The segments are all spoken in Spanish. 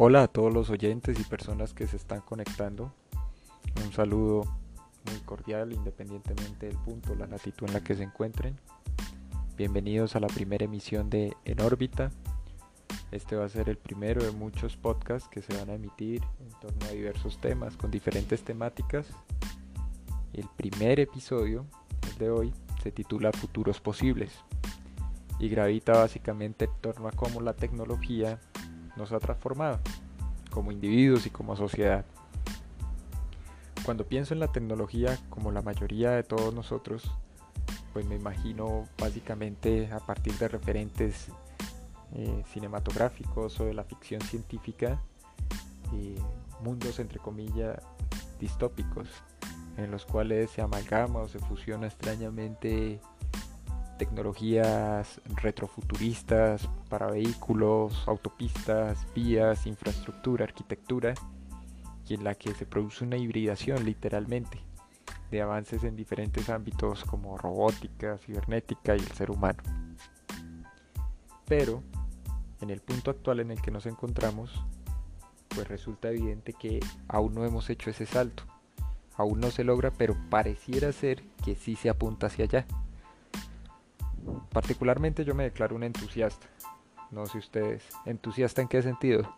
Hola a todos los oyentes y personas que se están conectando. Un saludo muy cordial independientemente del punto, la latitud en la que se encuentren. Bienvenidos a la primera emisión de En órbita. Este va a ser el primero de muchos podcasts que se van a emitir en torno a diversos temas con diferentes temáticas. El primer episodio, el de hoy, se titula Futuros Posibles y gravita básicamente en torno a cómo la tecnología nos ha transformado como individuos y como sociedad. Cuando pienso en la tecnología, como la mayoría de todos nosotros, pues me imagino básicamente a partir de referentes eh, cinematográficos o de la ficción científica, eh, mundos entre comillas distópicos, en los cuales se amalgama o se fusiona extrañamente tecnologías retrofuturistas para vehículos, autopistas, vías, infraestructura, arquitectura, y en la que se produce una hibridación literalmente de avances en diferentes ámbitos como robótica, cibernética y el ser humano. Pero, en el punto actual en el que nos encontramos, pues resulta evidente que aún no hemos hecho ese salto. Aún no se logra, pero pareciera ser que sí se apunta hacia allá. Particularmente yo me declaro un entusiasta. No sé ustedes. ¿Entusiasta en qué sentido?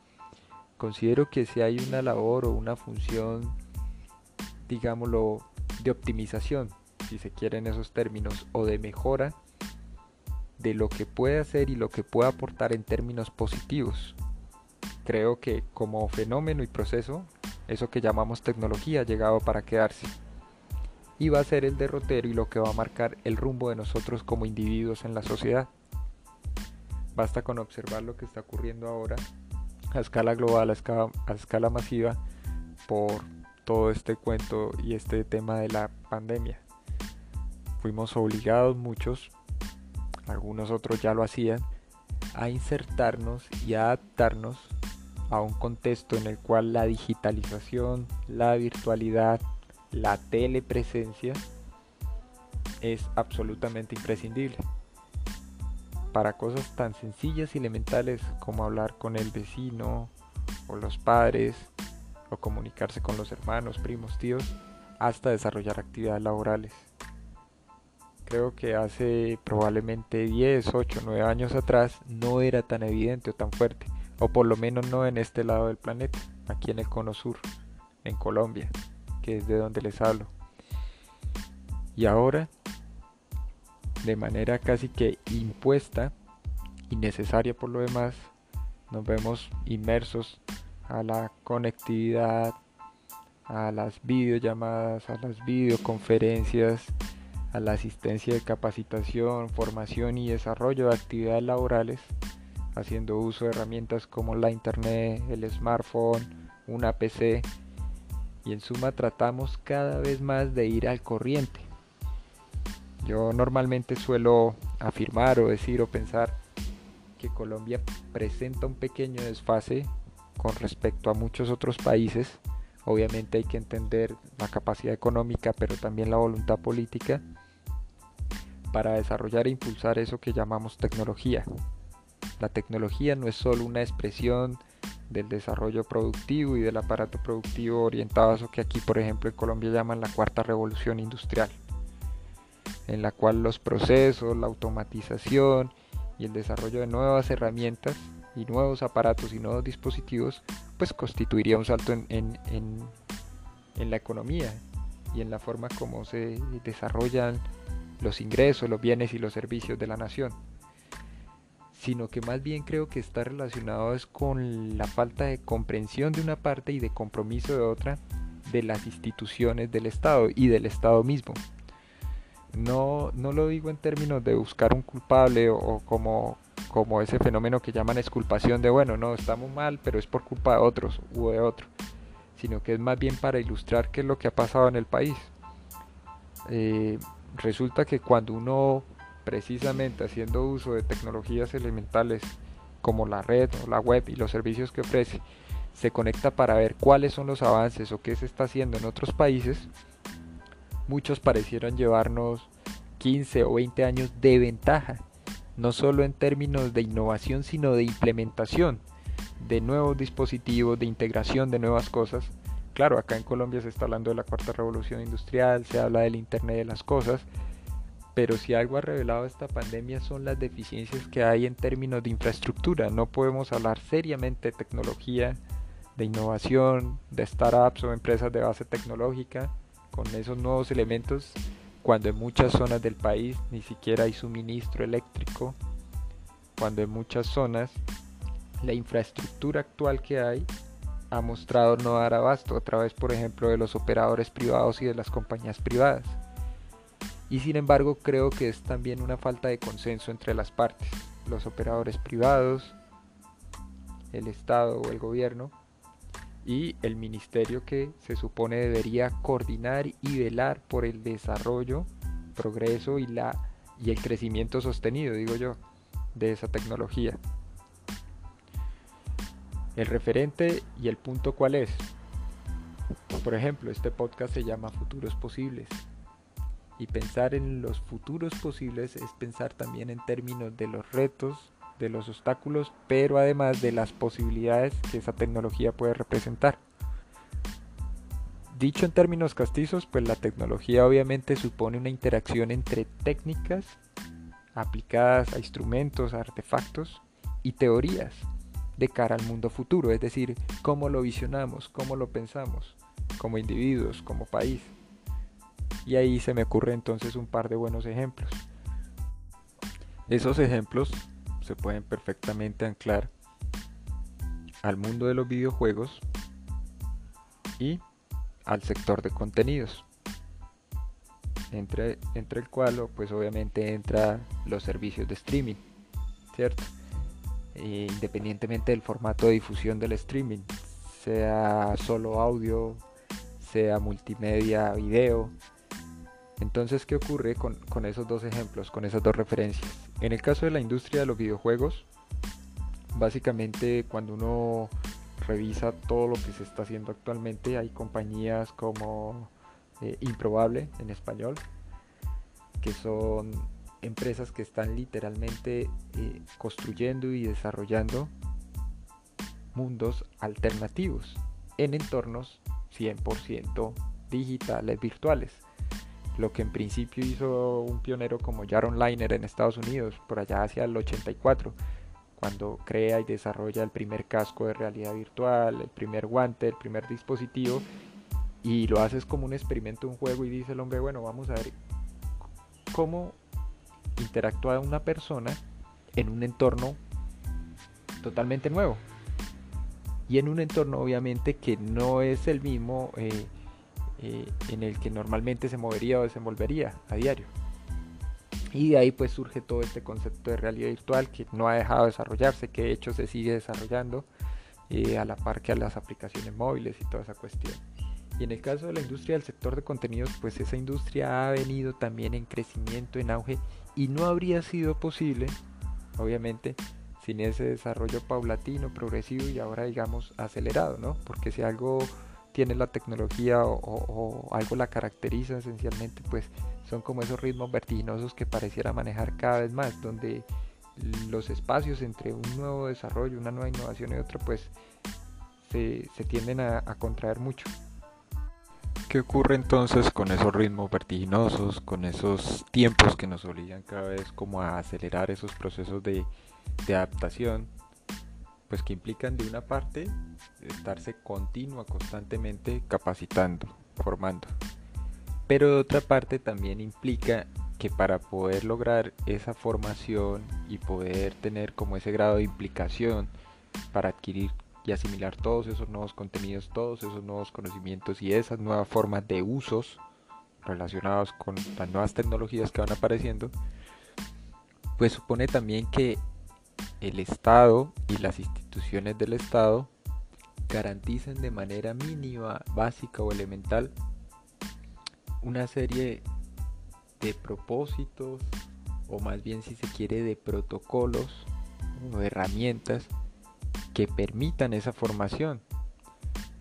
Considero que si hay una labor o una función, digámoslo, de optimización, si se quieren esos términos, o de mejora de lo que puede hacer y lo que puede aportar en términos positivos. Creo que como fenómeno y proceso, eso que llamamos tecnología ha llegado para quedarse y va a ser el derrotero y lo que va a marcar el rumbo de nosotros como individuos en la sociedad. Basta con observar lo que está ocurriendo ahora a escala global, a escala, masiva, por todo este cuento y este tema de la pandemia. Fuimos obligados muchos, algunos otros ya lo hacían, a insertarnos y a adaptarnos a un contexto en el cual la digitalización, la virtualidad, la telepresencia es absolutamente imprescindible para cosas tan sencillas y elementales como hablar con el vecino o los padres o comunicarse con los hermanos, primos, tíos, hasta desarrollar actividades laborales. Creo que hace probablemente 10, 8, 9 años atrás no era tan evidente o tan fuerte, o por lo menos no en este lado del planeta, aquí en el cono sur, en Colombia que es de donde les hablo. Y ahora, de manera casi que impuesta y necesaria por lo demás, nos vemos inmersos a la conectividad, a las videollamadas, a las videoconferencias, a la asistencia de capacitación, formación y desarrollo de actividades laborales, haciendo uso de herramientas como la internet, el smartphone, una PC y en suma tratamos cada vez más de ir al corriente. Yo normalmente suelo afirmar o decir o pensar que Colombia presenta un pequeño desfase con respecto a muchos otros países. Obviamente hay que entender la capacidad económica, pero también la voluntad política para desarrollar e impulsar eso que llamamos tecnología. La tecnología no es solo una expresión del desarrollo productivo y del aparato productivo orientado a eso que aquí por ejemplo en Colombia llaman la cuarta revolución industrial, en la cual los procesos, la automatización y el desarrollo de nuevas herramientas y nuevos aparatos y nuevos dispositivos pues constituiría un salto en, en, en la economía y en la forma como se desarrollan los ingresos, los bienes y los servicios de la nación sino que más bien creo que está relacionado es con la falta de comprensión de una parte y de compromiso de otra de las instituciones del Estado y del Estado mismo. No, no lo digo en términos de buscar un culpable o, como, como ese fenómeno que llaman exculpación de, bueno, no, estamos mal, pero es por culpa de otros u de otro, sino que es más bien para ilustrar qué es lo que ha pasado en el país. Eh, resulta que cuando uno precisamente haciendo uso de tecnologías elementales como la red o la web y los servicios que ofrece, se conecta para ver cuáles son los avances o qué se está haciendo en otros países, muchos parecieron llevarnos 15 o 20 años de ventaja, no solo en términos de innovación, sino de implementación. de nuevos dispositivos, de integración de nuevas cosas. Claro, acá en Colombia se está hablando de la cuarta revolución industrial, se habla del Internet de las Cosas, pero si algo ha revelado esta pandemia son las deficiencias que hay en términos de infraestructura. No podemos hablar seriamente de tecnología, de innovación, de startups o empresas de base tecnológica con esos nuevos elementos cuando en muchas zonas del país ni siquiera hay suministro eléctrico, cuando en muchas zonas la infraestructura actual que hay ha mostrado no dar abasto a través, por ejemplo, de los operadores privados y de las compañías privadas. Y sin embargo creo que es también una falta de consenso entre las partes, los operadores privados, el Estado o el gobierno, y el ministerio que se supone debería coordinar y velar por el desarrollo, progreso y, la, y el crecimiento sostenido, digo yo, de esa tecnología. El referente y el punto cuál es. Por ejemplo, este podcast se llama Futuros Posibles. Y pensar en los futuros posibles es pensar también en términos de los retos de los obstáculos, pero además de las posibilidades que esa tecnología puede representar. Dicho en términos castizos, pues la tecnología obviamente supone una interacción entre técnicas aplicadas a instrumentos, a artefactos y teorías de cara al mundo futuro, es decir, cómo lo visionamos, cómo lo pensamos, como individuos, como país. Y ahí se me ocurre entonces un par de buenos ejemplos. Esos ejemplos se pueden perfectamente anclar al mundo de los videojuegos y al sector de contenidos entre, entre el cual pues obviamente entra los servicios de streaming cierto e independientemente del formato de difusión del streaming sea solo audio sea multimedia video entonces, ¿qué ocurre con, esos dos ejemplos, con esas dos referencias? En el caso de la industria de los videojuegos, básicamente cuando uno revisa todo lo que se está haciendo actualmente, hay compañías como eh, Improbable en español, que son empresas que están literalmente eh, construyendo y desarrollando mundos alternativos en entornos 100% digitales, virtuales lo que en principio hizo un pionero como Jaron Liner en Estados Unidos, por allá hacia el 84, cuando crea y desarrolla el primer casco de realidad virtual, el primer guante, el primer dispositivo, y lo haces como un experimento, un juego, y dice el hombre, bueno, vamos a ver cómo interactúa una persona en un entorno totalmente nuevo. Y en un entorno obviamente que no es el mismo eh, eh, en el que normalmente se movería o desenvolvería a diario. Y de ahí pues surge todo este concepto de realidad virtual que no ha dejado de desarrollarse, que de hecho se sigue desarrollando eh, a la par que a las aplicaciones móviles y toda esa cuestión. Y en el caso de la industria del sector de contenidos, pues esa industria ha venido también en crecimiento, en auge, y no habría sido posible, obviamente, sin ese desarrollo paulatino, progresivo y ahora digamos acelerado, ¿no? Porque si algo tiene la tecnología o, algo la caracteriza esencialmente, pues son como esos ritmos vertiginosos que pareciera manejar cada vez más, donde los espacios entre un nuevo desarrollo, una nueva innovación y otra, pues se, tienden a, contraer mucho. ¿Qué ocurre entonces con esos ritmos vertiginosos, con esos tiempos que nos obligan cada vez como a acelerar esos procesos de adaptación? Pues que implican de una parte estarse continua, constantemente capacitando, formando. Pero de otra parte también implica que para poder lograr esa formación y poder tener como ese grado de implicación para adquirir y asimilar todos esos nuevos contenidos, todos esos nuevos conocimientos y esas nuevas formas de usos relacionados con las nuevas tecnologías que van apareciendo, pues supone también que el Estado y las instituciones del Estado garantizan de manera mínima, básica o elemental una serie de propósitos o más bien si se quiere de protocolos o herramientas que permitan esa formación.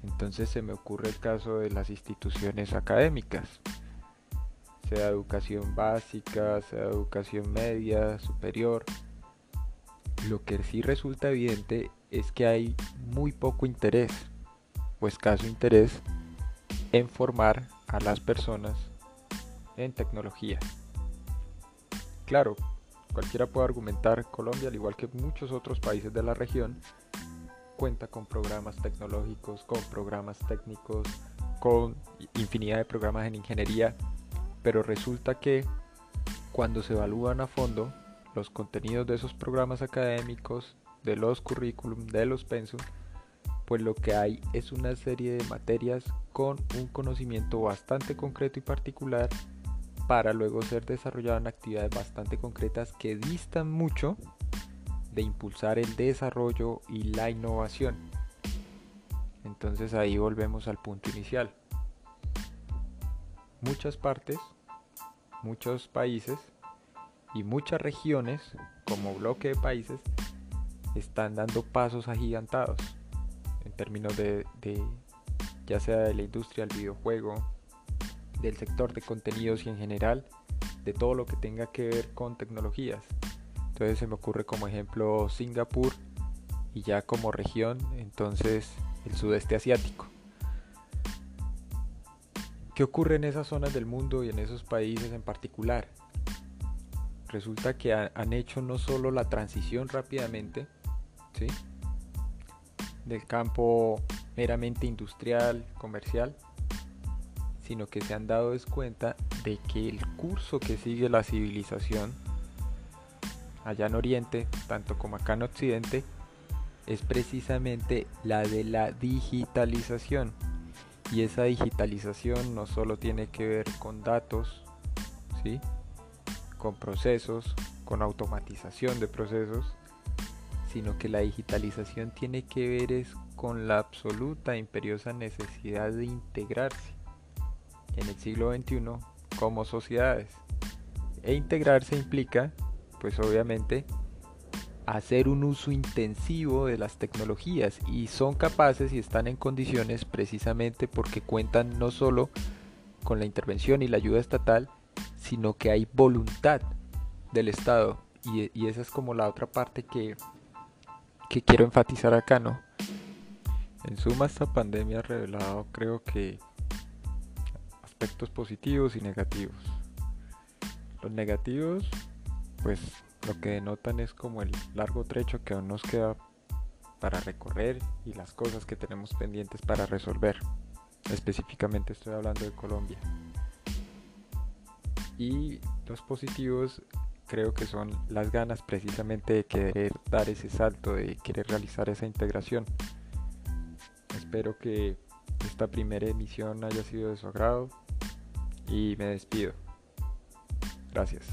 Entonces se me ocurre el caso de las instituciones académicas, sea educación básica, sea educación media, superior, lo que sí resulta evidente es que hay muy poco interés o escaso interés en formar a las personas en tecnología. Claro, cualquiera puede argumentar, Colombia, al igual que muchos otros países de la región, cuenta con programas tecnológicos, con programas técnicos, con infinidad de programas en ingeniería, pero resulta que cuando se evalúan a fondo los contenidos de esos programas académicos, de los currículum, de los pensum, pues lo que hay es una serie de materias con un conocimiento bastante concreto y particular para luego ser desarrollado en actividades bastante concretas que distan mucho de impulsar el desarrollo y la innovación. Entonces ahí volvemos al punto inicial. Muchas partes, muchos países y muchas regiones como bloque de países están dando pasos agigantados en términos de, de ya sea de la industria del videojuego, del sector de contenidos y en general de todo lo que tenga que ver con tecnologías. Entonces se me ocurre como ejemplo Singapur y ya como región entonces el sudeste asiático. ¿Qué ocurre en esas zonas del mundo y en esos países en particular? Resulta que han hecho no solo la transición rápidamente, del campo meramente industrial, comercial, sino que se han dado cuenta de que el curso que sigue la civilización allá en Oriente, tanto como acá en Occidente, es precisamente la de la digitalización. Y esa digitalización no solo tiene que ver con datos, ¿sí? con procesos, con automatización de procesos, sino que la digitalización tiene que ver es con la absoluta e imperiosa necesidad de integrarse en el siglo XXI como sociedades. E integrarse implica, pues obviamente, hacer un uso intensivo de las tecnologías y son capaces y están en condiciones precisamente porque cuentan no solo con la intervención y la ayuda estatal, sino que hay voluntad del Estado y, y esa es como la otra parte que, que quiero enfatizar acá, ¿no? En suma, esta pandemia ha revelado, creo que, aspectos positivos y negativos. Los negativos, pues lo que denotan es como el largo trecho que aún nos queda para recorrer y las cosas que tenemos pendientes para resolver. Específicamente estoy hablando de Colombia. Y los positivos creo que son las ganas precisamente de querer dar ese salto, de querer realizar esa integración. Espero que esta primera emisión haya sido de su agrado y me despido. Gracias.